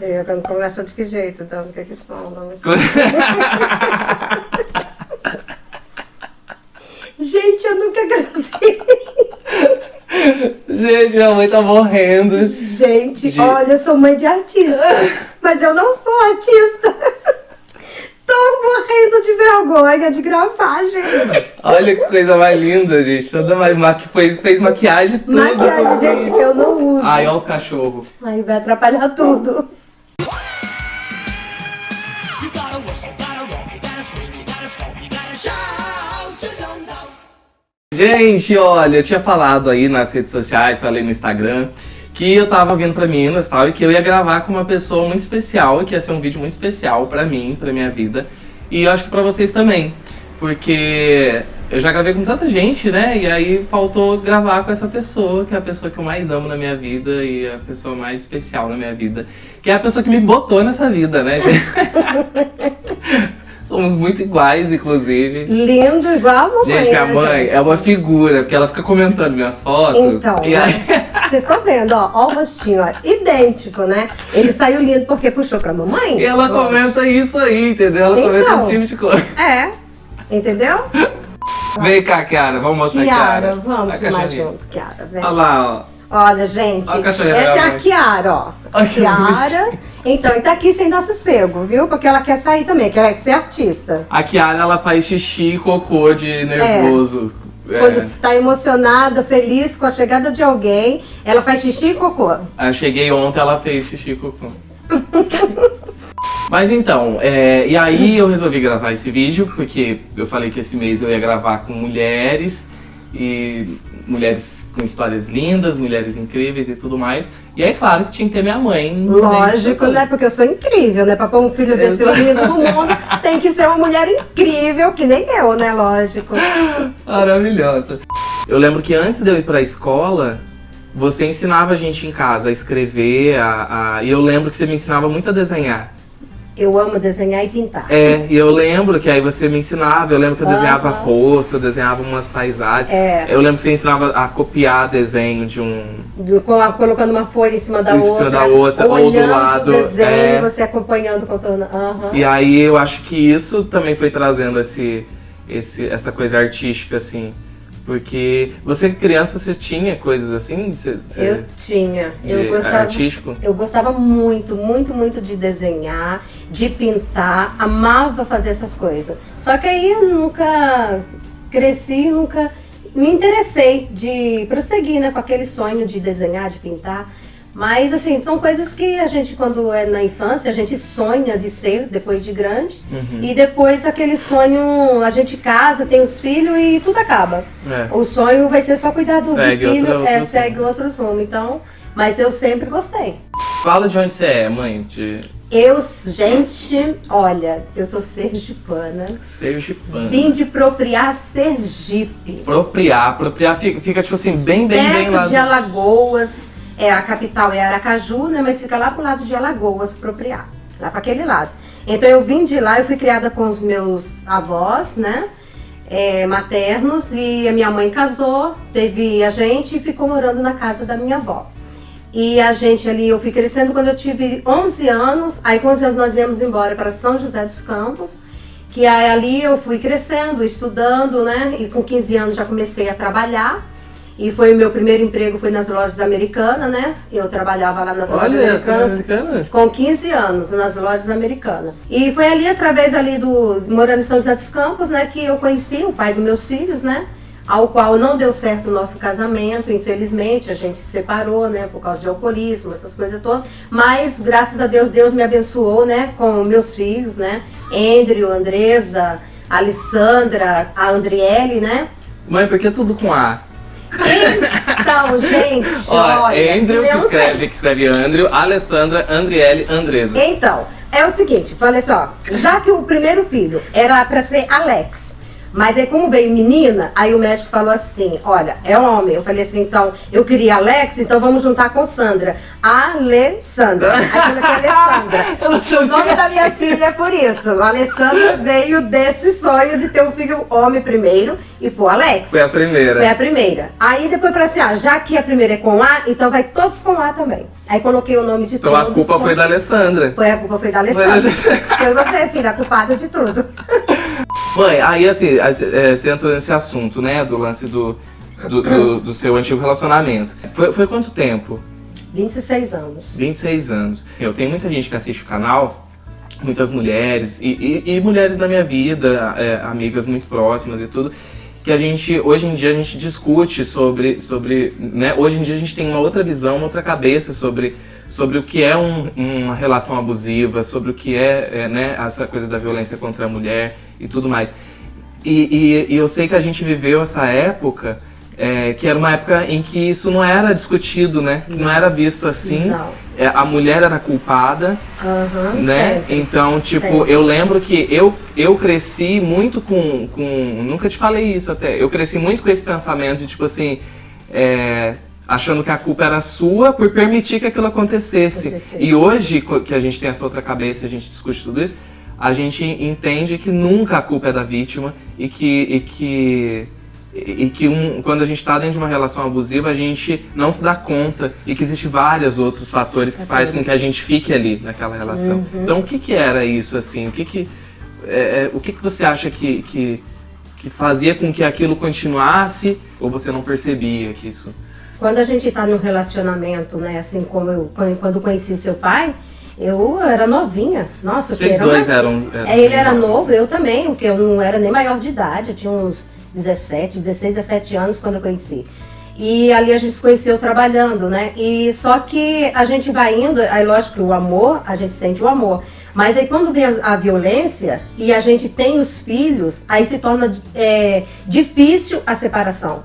Eu quando começa de que jeito, então, o que que falam? Gente, eu nunca gravei. Gente, minha mãe tá morrendo. Gente, Gente. olha, eu sou mãe de artista, mas eu não sou artista. Tô morrendo de vergonha de gravar, gente. Olha que coisa mais linda, gente. Toda ma- maqui... fez, fez maquiagem tudo. Maquiagem, gente, que eu não uso. Ai, olha os cachorros. Aí vai atrapalhar tudo. Gente, olha, eu tinha falado aí nas redes sociais, falei no Instagram, que eu tava vindo pra Minas e tal, e que eu ia gravar com uma pessoa muito especial, que ia ser um vídeo muito especial pra mim, pra minha vida, e eu acho que pra vocês também, porque eu já gravei com tanta gente, né, e aí faltou gravar com essa pessoa, que é a pessoa que eu mais amo na minha vida, e a pessoa mais especial na minha vida, que é a pessoa que me botou nessa vida, né, gente? Somos muito iguais, inclusive. Lindo igual a mamãe, Gente, minha né, mãe gente? é uma figura, porque ela fica comentando minhas fotos. Então, e aí, vocês estão vendo, ó, ó o rostinho, ó, idêntico, né? Ele saiu lindo porque puxou pra mamãe? e ela comenta isso aí, entendeu? Ela comenta Então. esse tipo de coisa. É, entendeu? Vem cá, Kiara, vamos mostrar Kiara, Kiara. vamos A filmar junto, Kiara, vem. Olha lá, ó. Olha, gente, Olha essa é a mãe. Kiara, ó. Ai, Kiara. Então, e tá aqui sem dar sossego, viu? Porque ela quer sair também, que ela quer ser artista. A Kiara, ela faz xixi e cocô de nervoso. É. Quando está emocionada, feliz com a chegada de alguém, ela faz xixi e cocô. Eu cheguei ontem, ela fez xixi e cocô. Mas então, é, e aí eu resolvi gravar esse vídeo, porque eu falei que esse mês eu ia gravar com mulheres, e mulheres com histórias lindas, mulheres incríveis e tudo mais. E é claro que tinha que ter minha mãe. Lógico, né? Porque eu sou incrível, né? Pra pôr um filho desse lindo no mundo, tem que ser uma mulher incrível, que nem eu, né? Lógico. Maravilhosa. Eu lembro que antes de eu ir pra escola, você ensinava a gente em casa a escrever, a, a- e eu lembro que você me ensinava muito a desenhar. Eu amo desenhar e pintar. É, e eu lembro que aí você me ensinava, eu lembro que eu desenhava Aham. rosto, eu desenhava umas paisagens. É. Eu lembro que você ensinava a copiar desenho de um. Co- Colocando uma folha em cima da Em cima outra. da outra, ou do lado, o desenho, é. você acompanhando, contornando. Aham. E aí eu acho que isso também foi trazendo esse, esse, essa coisa artística, assim. Porque você criança, você tinha coisas assim? Você, você- Eu tinha. Eu gostava. artístico? Eu gostava muito, muito, muito de desenhar, de pintar, amava fazer essas coisas. Só que aí eu nunca cresci, nunca me interessei de prosseguir né, com aquele sonho de desenhar, de pintar. Mas assim, são coisas que a gente, quando é na infância, a gente sonha de ser depois de grande. Uhum. E depois aquele sonho, a gente casa, tem os filhos e tudo acaba. É. O sonho vai ser só cuidar do, Segue filho, outro- é, outro segue outros rumos. Então, mas eu sempre gostei. Fala de onde você é, mãe, de Eu, gente, olha, eu sou sergipana. Sergipano. Vim de propriar Sergipe. Apropriar, apropriar fica, fica, tipo assim, bem, bem, bem perto lá. de Alagoas. É, a capital é Aracaju, né? Mas fica lá pro lado de Alagoas, propriar. Lá para aquele lado. Então eu vim de lá, eu fui criada com os meus avós, né? é, maternos e a minha mãe casou, teve a gente e ficou morando na casa da minha avó. E a gente ali, eu fui crescendo quando eu tive 11 anos, aí com 11 anos nós viemos embora para São José dos Campos, que aí ali eu fui crescendo, estudando, né? E com 15 anos já comecei a trabalhar. E foi o meu primeiro emprego, foi nas lojas americanas, né? Eu trabalhava lá nas lojas Olha, americanas americana. com 15 anos nas lojas americanas. E foi ali através ali do morando em São José dos Campos, né, que eu conheci o pai dos meus filhos, né? Ao qual não deu certo o nosso casamento, infelizmente, a gente se separou, né, por causa de alcoolismo, essas coisas todas. Mas graças a Deus, Deus me abençoou, né, com meus filhos, né? Andrew, Andresa, Alessandra, a Andriele, né? Mãe, por que tudo com A? Então, gente, Ó, olha, Andrew, que eu não sei. escreve, que escreve Andrew, Alessandra, Andriele, Andresa. Então, é o seguinte, falei assim, ó, já que o primeiro filho era pra ser Alex, Mas aí, como veio menina, aí o médico falou assim: olha, é homem. Eu falei assim: então, eu queria Alex, então vamos juntar com Sandra. Alessandra. Aí falei que é Alessandra. Eu O nome da minha filha é por isso. A Alessandra veio desse sonho de ter um filho homem primeiro e pôr Alex. Foi a primeira. Foi a primeira. Aí depois eu falei assim: ah, já que a primeira é com A, então vai todos com A também. Aí coloquei o nome de Então todos. a culpa foi da Alessandra. Foi a culpa foi da Alessandra. Foi você, filha, a culpada de tudo. Mãe, aí assim, as- é, você entrou nesse assunto, né? Do lance do, do, do- do seu antigo relacionamento. Foi, foi quanto tempo? 26 anos. 26 anos. Eu tenho muita gente que assiste o canal, muitas mulheres, e, e- e mulheres da minha vida, é, amigas muito próximas e tudo, que a gente, hoje em dia, a gente discute sobre, sobre né, hoje em dia a gente tem uma outra visão, uma outra cabeça sobre, sobre o que é um- uma relação abusiva, sobre o que é, é, né, essa coisa da violência contra a mulher e tudo mais. E, e- e eu sei que a gente viveu essa época, é, que era uma época em que isso não era discutido, né? Que não era visto assim. Não. É, a mulher era culpada, Aham, né? sempre. Então, tipo, Sempre. eu lembro que eu, eu cresci muito com, com. Nunca te falei isso até. Eu cresci muito com esse pensamento de, tipo assim. é, achando que a culpa era sua por permitir que aquilo acontecesse. Acontecesse. E hoje, que a gente tem essa outra cabeça e a gente discute tudo isso, a gente entende que nunca a culpa é da vítima e que. E que e que um- quando a gente está dentro de uma relação abusiva, a gente não se dá conta e que existe vários outros fatores que fazem com que a gente fique ali naquela relação. Então, o que que era isso, assim? O que que, é, é, o que, que você acha que, que, que fazia com que aquilo continuasse ou você não percebia que isso... Quando a gente tá num relacionamento, né, assim como eu, quando conheci o seu pai, eu era novinha. Nossa, eu Vocês era dois eram... eram É, ele era novo, eu também, porque eu não era nem maior de idade, eu tinha uns 17, 16, 17 anos quando eu conheci. E ali a gente se conheceu trabalhando, né? E só que a gente vai indo, aí lógico que o amor, a gente sente o amor. Mas aí quando vem a, violência e a gente tem os filhos, aí se torna é, difícil a separação.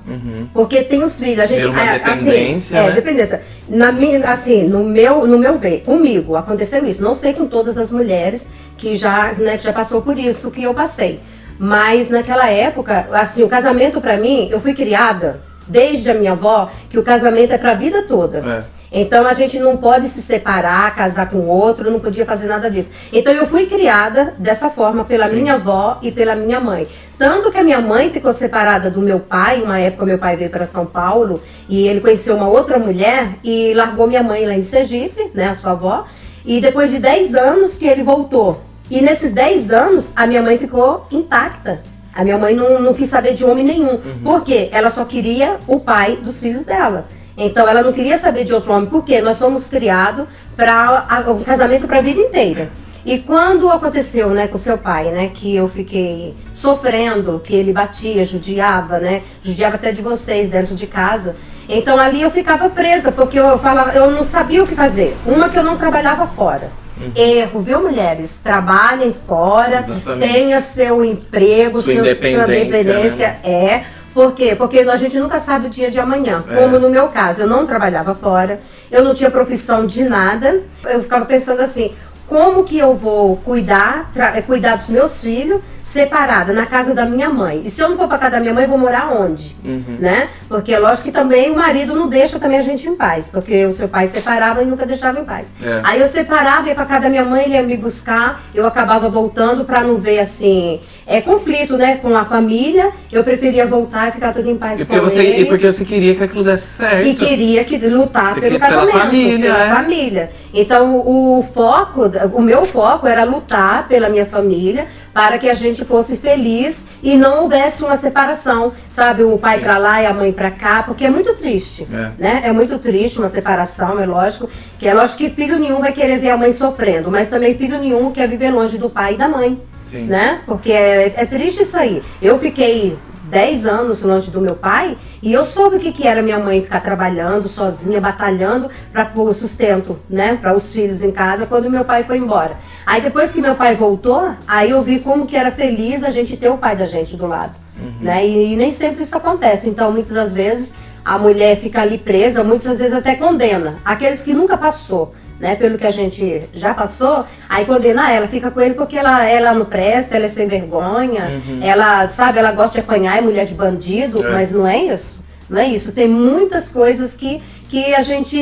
Porque tem os filhos, a gente. Uma é, dependência, assim, né? é, dependência. Na minha, assim, no meu, no meu ver, comigo aconteceu isso. Não sei com todas as mulheres que já, né, que já passou por isso que eu passei. Mas naquela época, assim, o casamento pra mim, eu fui criada desde a minha avó que o casamento é pra vida toda. É. Então a gente não pode se separar, casar com outro, não podia fazer nada disso. Então eu fui criada dessa forma pela Sim. minha avó e pela minha mãe. Tanto que a minha mãe ficou separada do meu pai, uma época meu pai veio para São Paulo e ele conheceu uma outra mulher e largou minha mãe lá em Sergipe, né, a sua avó. E depois de 10 anos que ele voltou. E nesses 10 anos a minha mãe ficou intacta. A minha mãe não, não quis saber de homem nenhum. Por quê? Ela só queria o pai dos filhos dela. Então ela não queria saber de outro homem, porque nós somos criados para o casamento para a vida inteira. E quando aconteceu, né, com seu pai, né, que eu fiquei sofrendo, que ele batia, judiava, né, judiava até de vocês dentro de casa. Então ali eu ficava presa, porque eu falava, eu não sabia o que fazer. Uma que eu não trabalhava fora. Erro, viu, mulheres? Trabalhem fora, Exatamente. tenha seu emprego, Sua seu, independência, né? independência. É. Por quê? Porque a gente nunca sabe o dia de amanhã. É. Como no meu caso, eu não trabalhava fora, eu não tinha profissão de nada. Eu ficava pensando assim, como que eu vou cuidar, eh, cuidar dos meus filhos separada na casa da minha mãe? E se eu não for para casa da minha mãe, eu vou morar onde? Uhum. Né? Porque lógico que também o marido não deixa também a gente em paz, porque o seu pai separava e nunca deixava em paz. É. Aí eu separava, ia pra casa da minha mãe, ele ia me buscar, eu acabava voltando pra não ver assim, é conflito, né, com a família. Eu preferia voltar e ficar tudo em paz E com você, ele. e porque você queria que aquilo desse certo. E queria que lutar Você pelo queria pela casamento, família, pela é. família. Então o foco, o meu foco era lutar pela minha família para que a gente fosse feliz e não houvesse uma separação, sabe, o pai pra lá e a mãe pra cá, porque é muito triste, É. né? É muito triste uma separação, é lógico, que é lógico que filho nenhum vai querer ver a mãe sofrendo, mas também filho nenhum quer viver longe do pai e da mãe Sim. né? Porque é, é triste isso aí. Eu fiquei 10 anos longe do meu pai e eu soube o que, que era minha mãe ficar trabalhando sozinha, batalhando para pôr sustento, né? Para os filhos em casa quando meu pai foi embora. Aí depois que meu pai voltou, aí eu vi como que era feliz a gente ter o pai da gente do lado, né? E, e nem sempre isso acontece. Então muitas das vezes a mulher fica ali presa, muitas das vezes até condena. Aqueles que nunca passou, né, pelo que a gente já passou, aí condena ela, fica com ele porque ela, ela não presta, ela é sem vergonha, ela, sabe, ela gosta de apanhar, é mulher de bandido, É. mas não é isso. Não é isso. Tem muitas coisas que, que a, gente,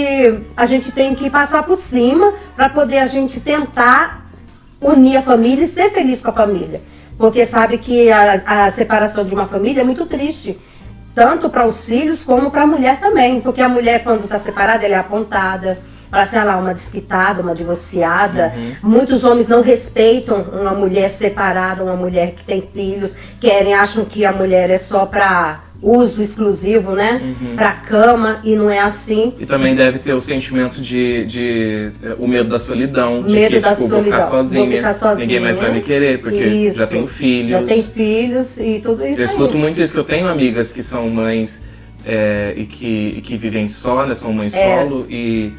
a gente tem que passar por cima para poder a gente tentar unir a família e ser feliz com a família. Porque sabe que a, a separação de uma família é muito triste. Tanto para os filhos como para a mulher também. Porque a mulher, quando está separada, ela é apontada para ser lá uma desquitada, uma divorciada. Muitos homens não respeitam uma mulher separada, uma mulher que tem filhos, querem, acham que a mulher é só para uso exclusivo, né? Para cama, e não é assim. E também deve ter o sentimento de, de eh, o medo da solidão, de Medo que da tipo, vou ficar solidão. sozinha, Vou ficar sozinha. ninguém mais vai me querer, porque Isso. já tenho filhos. Já tem filhos e tudo isso Eu escuto aí. muito isso, que eu tenho amigas que são mães é, e, que, e que vivem só, né? São mães É. solo e,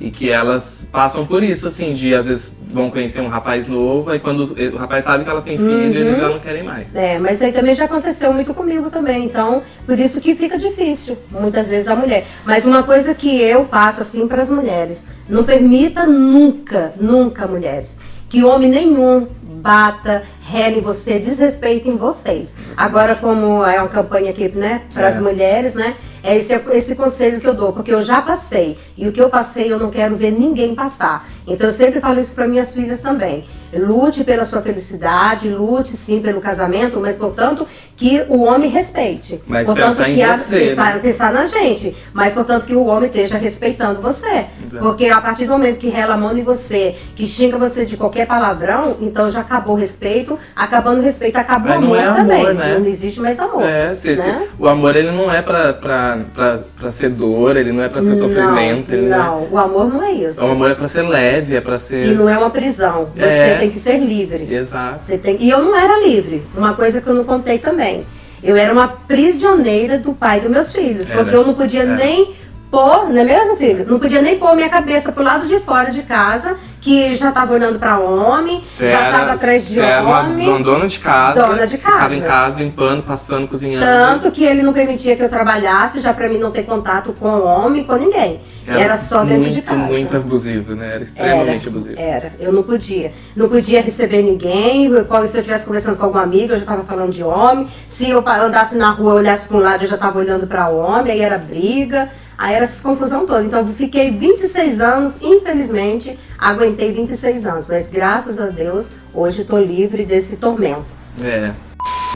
e que elas passam por isso, assim, de às vezes vão conhecer um rapaz novo, aí quando o rapaz sabe que elas têm filho, Uhum. eles já não querem mais. É, mas aí também já aconteceu muito comigo também, então por isso que fica difícil, muitas vezes a mulher. Mas uma coisa que eu passo assim para as mulheres, não permita nunca, nunca mulheres, que homem nenhum bata, rele você, desrespeitem vocês. Agora como é uma campanha aqui, né, para as É. mulheres, né, é esse, esse conselho que eu dou, porque eu já passei, e o que eu passei eu não quero ver ninguém passar. Então eu sempre falo isso para minhas filhas também. Lute pela sua felicidade, lute sim pelo casamento, mas portanto que o homem respeite. Mas portanto, pensar que a- você, pensar, né? pensar na gente, mas portanto que o homem esteja respeitando você. Exato. Porque a partir do momento que rela a mão em você, que xinga você de qualquer palavrão, então já acabou o respeito, acabando o respeito, acabou o amor é amor, também. né? Não existe mais amor. É, se, se- né? o amor ele não é pra, pra, pra, pra ser dor, ele não é pra ser sofrimento. Não, não não, o amor não é isso. é... O amor é pra ser leve, é pra ser. E não é uma prisão. Você É. tem que ser livre. Exato. Você tem... E eu não era livre. Uma coisa que eu não contei também. Eu era uma prisioneira do pai dos meus filhos. Era. Porque eu não podia É. nem pôr, não é mesmo, filho? Não podia nem pôr minha cabeça pro lado de fora de casa, que já tava olhando pra homem, Você já era- tava atrás de era uma homem. dona- dona de casa. Dona de casa. em casa, limpando, passando, cozinhando. Tanto que ele não permitia que eu trabalhasse, já pra mim não ter contato com homem, com ninguém. Era, só dentro muito, de casa. Muito abusivo, né? Era extremamente era, abusivo. Era, eu não podia. Não podia receber ninguém. Se eu estivesse conversando com alguma amiga, eu já estava falando de homem. Se eu andasse na rua, olhasse para um lado, eu já estava olhando para homem, aí era briga. Aí era essa confusão toda. Então eu fiquei 26 anos, infelizmente, aguentei 26 anos. Mas graças a Deus, hoje estou livre desse tormento. É.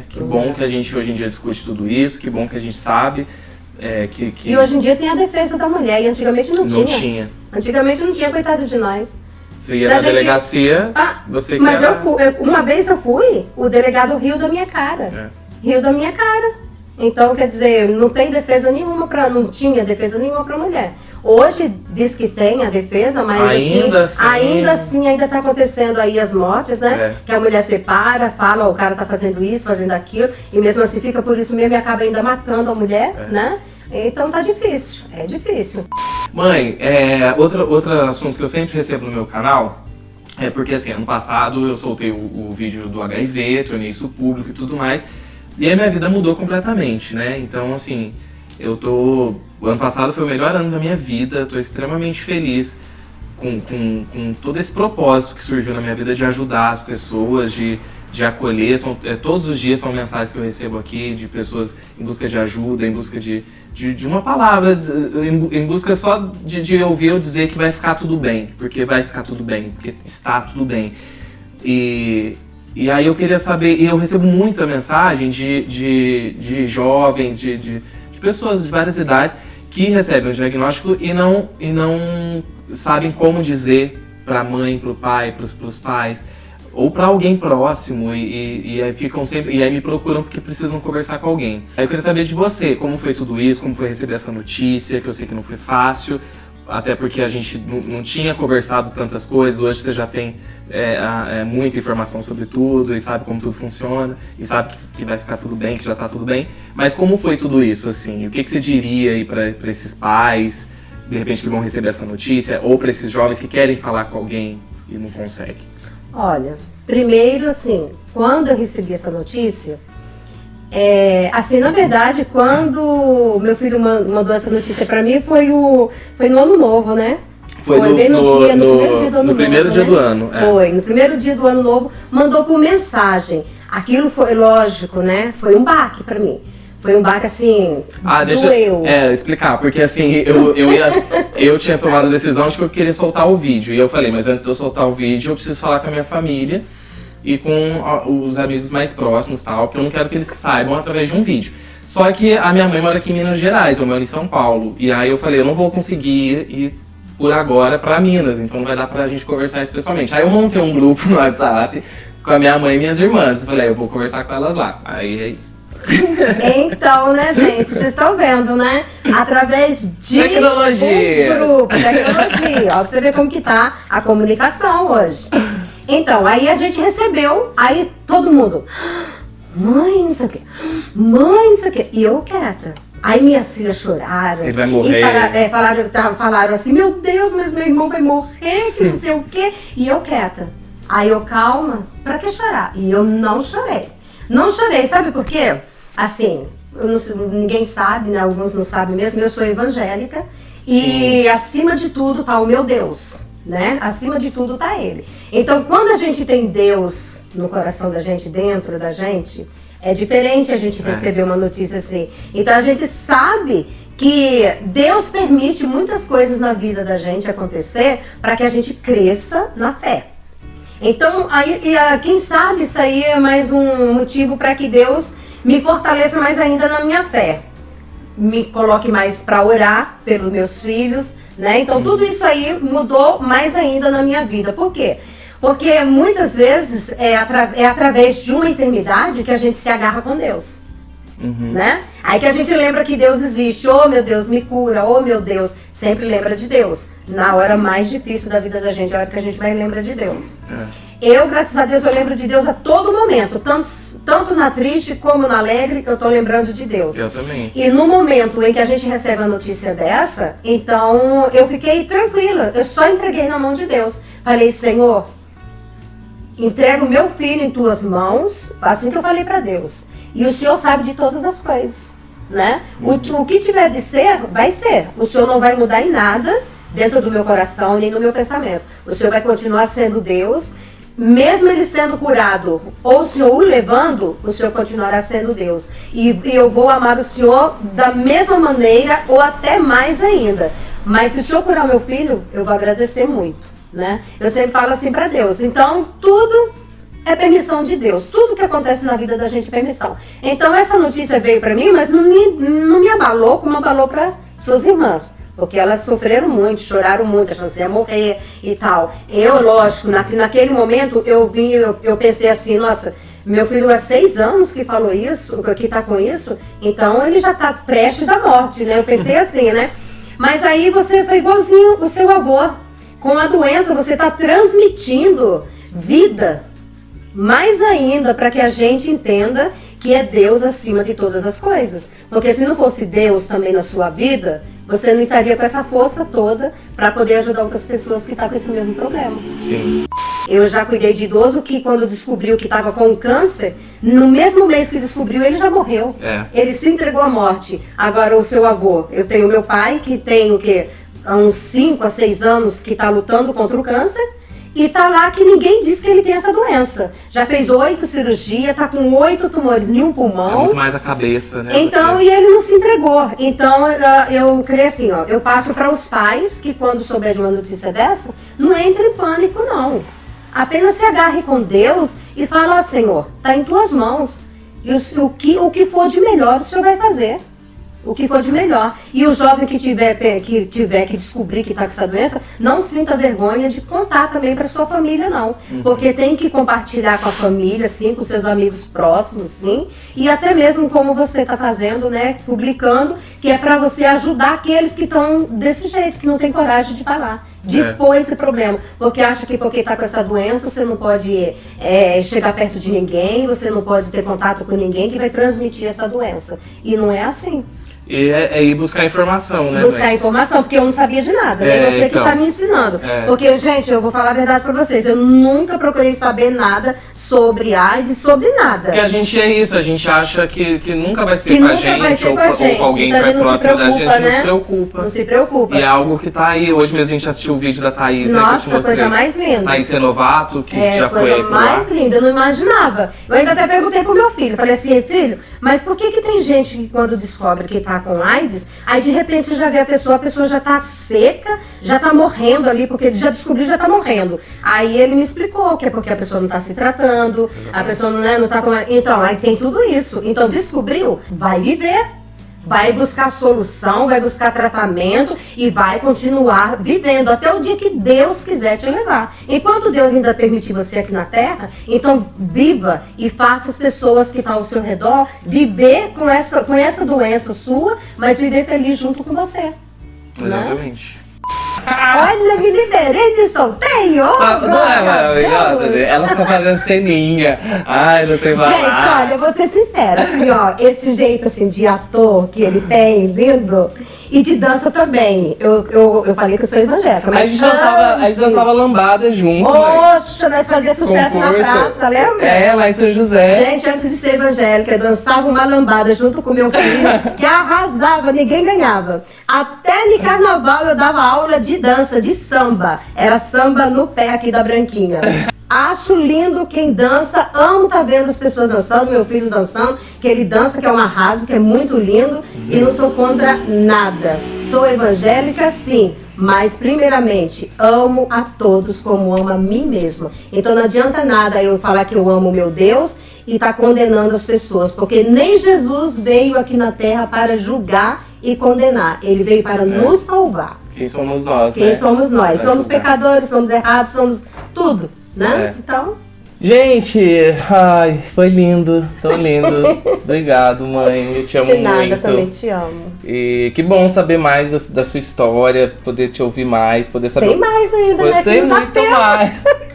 Que bom que a gente hoje em dia discute tudo isso, que bom que a gente sabe é, que, que E hoje em dia tem a defesa da mulher, e antigamente não, não tinha. tinha. Antigamente não tinha, coitado de nós. Você ia Se na gente- delegacia, Ah, você Mas era- eu fui, uma vez eu fui, o delegado riu da minha cara. É. Riu da minha cara. Então, quer dizer, não tem defesa nenhuma para não tinha defesa nenhuma para mulher. Hoje diz que tem a defesa, mas Ainda assim, assim- ainda assim ainda tá acontecendo aí as mortes, né? É. Que a mulher separa, fala, o cara tá fazendo isso, fazendo aquilo, e mesmo assim fica por isso mesmo e acaba ainda matando a mulher, É. né? Então tá difícil, é difícil. Mãe, é, outro, outro assunto que eu sempre recebo no meu canal é porque, assim, ano passado eu soltei o, o vídeo do HIV, tornei isso público e tudo mais, e aí minha vida mudou completamente, né? Então, assim, eu tô. O ano passado foi o melhor ano da minha vida, tô extremamente feliz com, com, com todo esse propósito que surgiu na minha vida de ajudar as pessoas, de, de acolher. São, é, todos os dias são mensagens que eu recebo aqui de pessoas em busca de ajuda, em busca de, de, de uma palavra, de- em, em busca só de, de ouvir eu dizer que vai ficar tudo bem, porque vai ficar tudo bem, porque está tudo bem. E, e aí eu queria saber, e eu recebo muita mensagem de, de, de jovens, de, de, de pessoas de várias idades que recebem o diagnóstico e não, e não sabem como dizer para a mãe, para o pai, para os pais ou para alguém próximo e, e, e aí ficam sempre e aí me procuram porque precisam conversar com alguém. Aí eu queria saber de você, como foi tudo isso, como foi receber essa notícia, que eu sei que não foi fácil, até porque a gente não, tinha conversado tantas coisas, hoje você já tem é, é, muita informação sobre tudo e sabe como tudo funciona e sabe que, que vai ficar tudo bem, que já tá tudo bem. Mas como foi tudo isso, assim? O que, que você diria aí para esses pais, de repente, que vão receber essa notícia, ou para esses jovens que querem falar com alguém e não conseguem? Olha, primeiro, assim, quando eu recebi essa notícia, é, assim, na verdade, quando meu filho man- mandou essa notícia pra mim, foi, o, foi no ano novo, né? Foi no- bem no, no- dia, no, no- primeiro dia do ano no primeiro novo, dia né? do ano, é. Foi, no primeiro dia do ano novo, mandou por mensagem. Aquilo foi lógico, né? Foi um baque pra mim. Foi um baque assim, Ah, deixa doeu. é, explicar, porque assim, eu, eu, ia, eu tinha tomado a decisão de que eu queria soltar o vídeo. E eu falei, mas antes de eu soltar o vídeo, eu preciso falar com a minha família e com os amigos mais próximos e tal, porque eu não quero que eles saibam através de um vídeo. Só que a minha mãe mora aqui em Minas Gerais, eu moro em São Paulo. E aí eu falei, eu não vou conseguir ir por agora pra Minas, então não vai dar pra gente conversar isso pessoalmente. Aí eu montei um grupo no WhatsApp com a minha mãe e minhas irmãs. Eu falei, eu vou conversar com elas lá. Aí é isso. Então, né, gente, vocês estão vendo, né? Através de Tecnologias. um grupo, tecnologia. Ó, pra você ver como que tá a comunicação hoje. Então, aí a gente recebeu, aí todo mundo, mãe, não sei o quê, mãe, não sei o quê. E eu quieta. Aí minhas filhas choraram. Ele vai morrer. E fala- é, falaram, falaram assim, meu Deus, mas meu irmão vai morrer, que não sei o quê. E eu quieta. Aí eu, calma, pra que chorar? E eu não chorei. Não chorei, sabe por quê? Assim, não ninguém sabe, né? Alguns não sabem mesmo, eu sou evangélica. E acima de tudo tá o meu Deus, né? Acima de tudo tá Ele. Então, quando a gente tem Deus no coração da gente, dentro da gente, é diferente a gente receber uma notícia assim. Então, a gente sabe que Deus permite muitas coisas na vida da gente acontecer para que a gente cresça na fé. Então, aí, e, ah, quem sabe isso aí é mais um motivo para que Deus me fortaleça mais ainda na minha fé. Me coloque mais para orar pelos meus filhos, né? Então, tudo isso aí mudou mais ainda na minha vida. Por quê? Porque muitas vezes é, atra- é através de uma enfermidade que a gente se agarra com Deus né? Aí que a gente lembra que Deus existe. Oh, meu Deus, me cura. Oh, meu Deus. Sempre lembra de Deus. Na hora mais difícil da vida da gente, é a hora que a gente vai lembra de Deus. Eu, graças a Deus, eu lembro de Deus a todo momento. Tanto, tanto na triste como na alegre, eu tô lembrando de Deus. Eu também. E no momento em que a gente recebe a notícia dessa, então eu fiquei tranquila. Eu só entreguei na mão de Deus. Falei, Senhor, entrego meu filho em tuas mãos, assim que eu falei para Deus. E o Senhor sabe de todas as coisas, né? O, ti- o que tiver de ser, vai ser. O Senhor não vai mudar em nada dentro do meu coração nem no meu pensamento. O Senhor vai continuar sendo Deus. Mesmo ele sendo curado, ou o Senhor o levando, o Senhor continuará sendo Deus. E, e eu vou amar o Senhor da mesma maneira, ou até mais ainda. Mas se o Senhor curar o meu filho, eu vou agradecer muito, né? Eu sempre falo assim para Deus. Então, tudo é permissão de Deus. Tudo que acontece na vida da gente é permissão. Então essa notícia veio para mim, mas não me, não me abalou como abalou para suas irmãs. Porque elas sofreram muito, choraram muito, achando que ia morrer e tal. Eu, lógico, na, naquele momento eu vim, eu, eu pensei assim, nossa, meu filho há seis anos que falou isso, que tá com isso, então ele já tá prestes da morte, né? Eu pensei assim, né? Mas aí você foi igualzinho o seu avô. Com a doença, você está transmitindo vida mais ainda para que a gente entenda que é Deus acima de todas as coisas. Porque se não fosse Deus também na sua vida, você não estaria com essa força toda para poder ajudar outras pessoas que estão com esse mesmo problema. Sim. Eu já cuidei de idoso que quando descobriu que estava com câncer, no mesmo mês que descobriu, ele já morreu. É. Ele se entregou à morte. Agora o seu avô, eu tenho meu pai que tem o quê? Há uns 5 a 6 anos que está lutando contra o câncer. E tá lá que ninguém diz que ele tem essa doença. Já fez oito cirurgias, tá com oito tumores em um É pulmão. muito mais a cabeça, né? Então, do e ele não se entregou. Então, eu, eu creio assim, ó, eu passo para os pais que quando souber de uma notícia dessa, não entre em pânico, não. Apenas se agarre com Deus e fala, ó, Senhor, tá em tuas mãos. E o, o, que, o que for de melhor, o Senhor vai fazer. O que for de melhor. E o jovem que tiver que, tiver que descobrir que está com essa doença, não sinta vergonha de contar também para sua família, não. Porque tem que compartilhar com a família, sim, com seus amigos próximos, sim. E até mesmo como você está fazendo, né? Publicando, que é para você ajudar aqueles que estão desse jeito, que não tem coragem de falar. É. expor esse problema. Porque acha que porque está com essa doença, você não pode é, chegar perto de ninguém, você não pode ter contato com ninguém que vai transmitir essa doença. E não é assim. E é, é ir buscar informação, né? buscar velho? informação, porque eu não sabia de nada, né? É, Você que então. tá me ensinando. É. Porque, gente, eu vou falar a verdade pra vocês, eu nunca procurei saber nada sobre AIDS, sobre nada. Porque a gente é isso, a gente acha que, que nunca vai ser Que com a nunca gente, vai ser ou, com a ou gente, com alguém então que a vai gente não se próximo da gente, preocupa, não se né? preocupa. Não se preocupa. E é algo que tá aí. Hoje mesmo a gente assistiu o vídeo da Thaís, né? que Nossa, mostrei. coisa mais linda. Thaís Renovato, que É, já coisa foi por lá. mais linda, eu não imaginava. Eu ainda até perguntei pro meu filho, falei assim, filho, mas por que que tem gente que quando descobre que tá com AIDS, aí de repente você já vê a pessoa, a pessoa já tá seca, já tá morrendo ali, porque ele já descobriu, já tá morrendo. Aí ele me explicou que é porque a pessoa não tá se tratando, a pessoa não, é, não tá com... Então, aí tem tudo isso. Então, descobriu, vai viver. Vai buscar solução, vai buscar tratamento e vai continuar vivendo até o dia que Deus quiser te levar. Enquanto Deus ainda permitir você aqui na Terra, então viva e faça as pessoas que estão ao seu redor viver com essa, com essa doença sua, mas viver feliz junto com você. Né? Olha, me liberei de solteio! Tá- oh, não é maravilhosa? Né? Ela tá fazendo ceninha. Ai, não tem Gente, olha, eu vou ser sincera, assim, ó, esse jeito assim de ator que ele tem, lindo, e de dança também. Eu, eu, eu falei que eu sou evangélica, A mas gente dançava, a gente dançava lambada junto. Poxa, nós fazíamos sucesso na praça, lembra? É, lá em São José. Gente, antes de ser evangélica, eu dançava uma lambada junto com meu filho, que arrasava, ninguém ganhava. Até no carnaval eu dava aula de dança, de samba. Era samba no pé aqui da Branquinha. Acho lindo quem dança, amo estar vendo as pessoas dançando, meu filho dançando, que ele dança, que é um arraso, que é muito lindo, e não sou contra nada. Sou evangélica, sim, mas primeiramente amo a todos como amo a mim mesma. Então não adianta nada eu falar que eu amo meu Deus e tá condenando as pessoas, porque nem Jesus veio aqui na terra para julgar e condenar. Ele veio para nos salvar. Quem somos nós, Quem né? somos nós? Somos pecadores, somos errados, somos tudo, né? É. Então, Gente, ai, foi lindo, tão lindo. Obrigado, mãe. Eu te amo de nada, muito. também te amo. E que bom saber mais da, da sua história, poder te ouvir mais, poder saber. Tem mais ainda, né? Tem dá muito mais.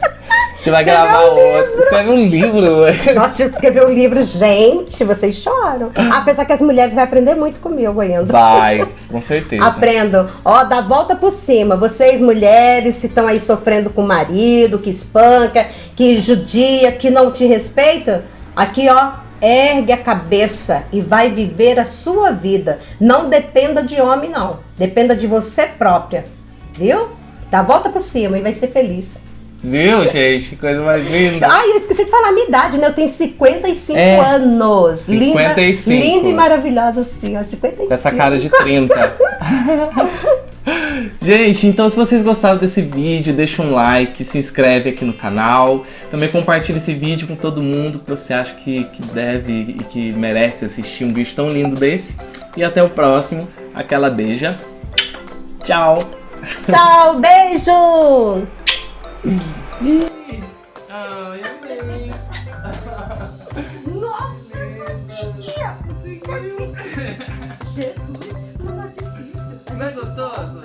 A gente vai gravar um outro. Escreve um livro. Nossa, tive que escrever um livro, gente, vocês choram. Apesar que as mulheres vão aprender muito comigo ainda. Vai, com certeza. Aprendam. Ó, dá volta por cima. Vocês, mulheres, se estão aí sofrendo com o marido, que espanca, que judia, que não te respeita, aqui, ó, ergue a cabeça e vai viver a sua vida. Não dependa de homem, não. Dependa de você própria. Viu? Dá volta por cima e vai ser feliz. Viu, gente? Que coisa mais linda. Ai, eu esqueci de falar a minha idade, né? Eu tenho 55 É. anos. 55. Linda, linda e maravilhosa, assim, ó. 55. Com essa cara de 30. Gente, então se vocês gostaram desse vídeo, deixa um like, se inscreve aqui no canal. Também compartilha esse vídeo com todo mundo que você acha que, que deve e que merece assistir um vídeo tão lindo desse. E até o próximo. Aquela beija. Tchau. Tchau, beijo! Ai, amei. Nossa, conseguiu! Conseguiu! Jesus, não tá difícil. Não é gostoso?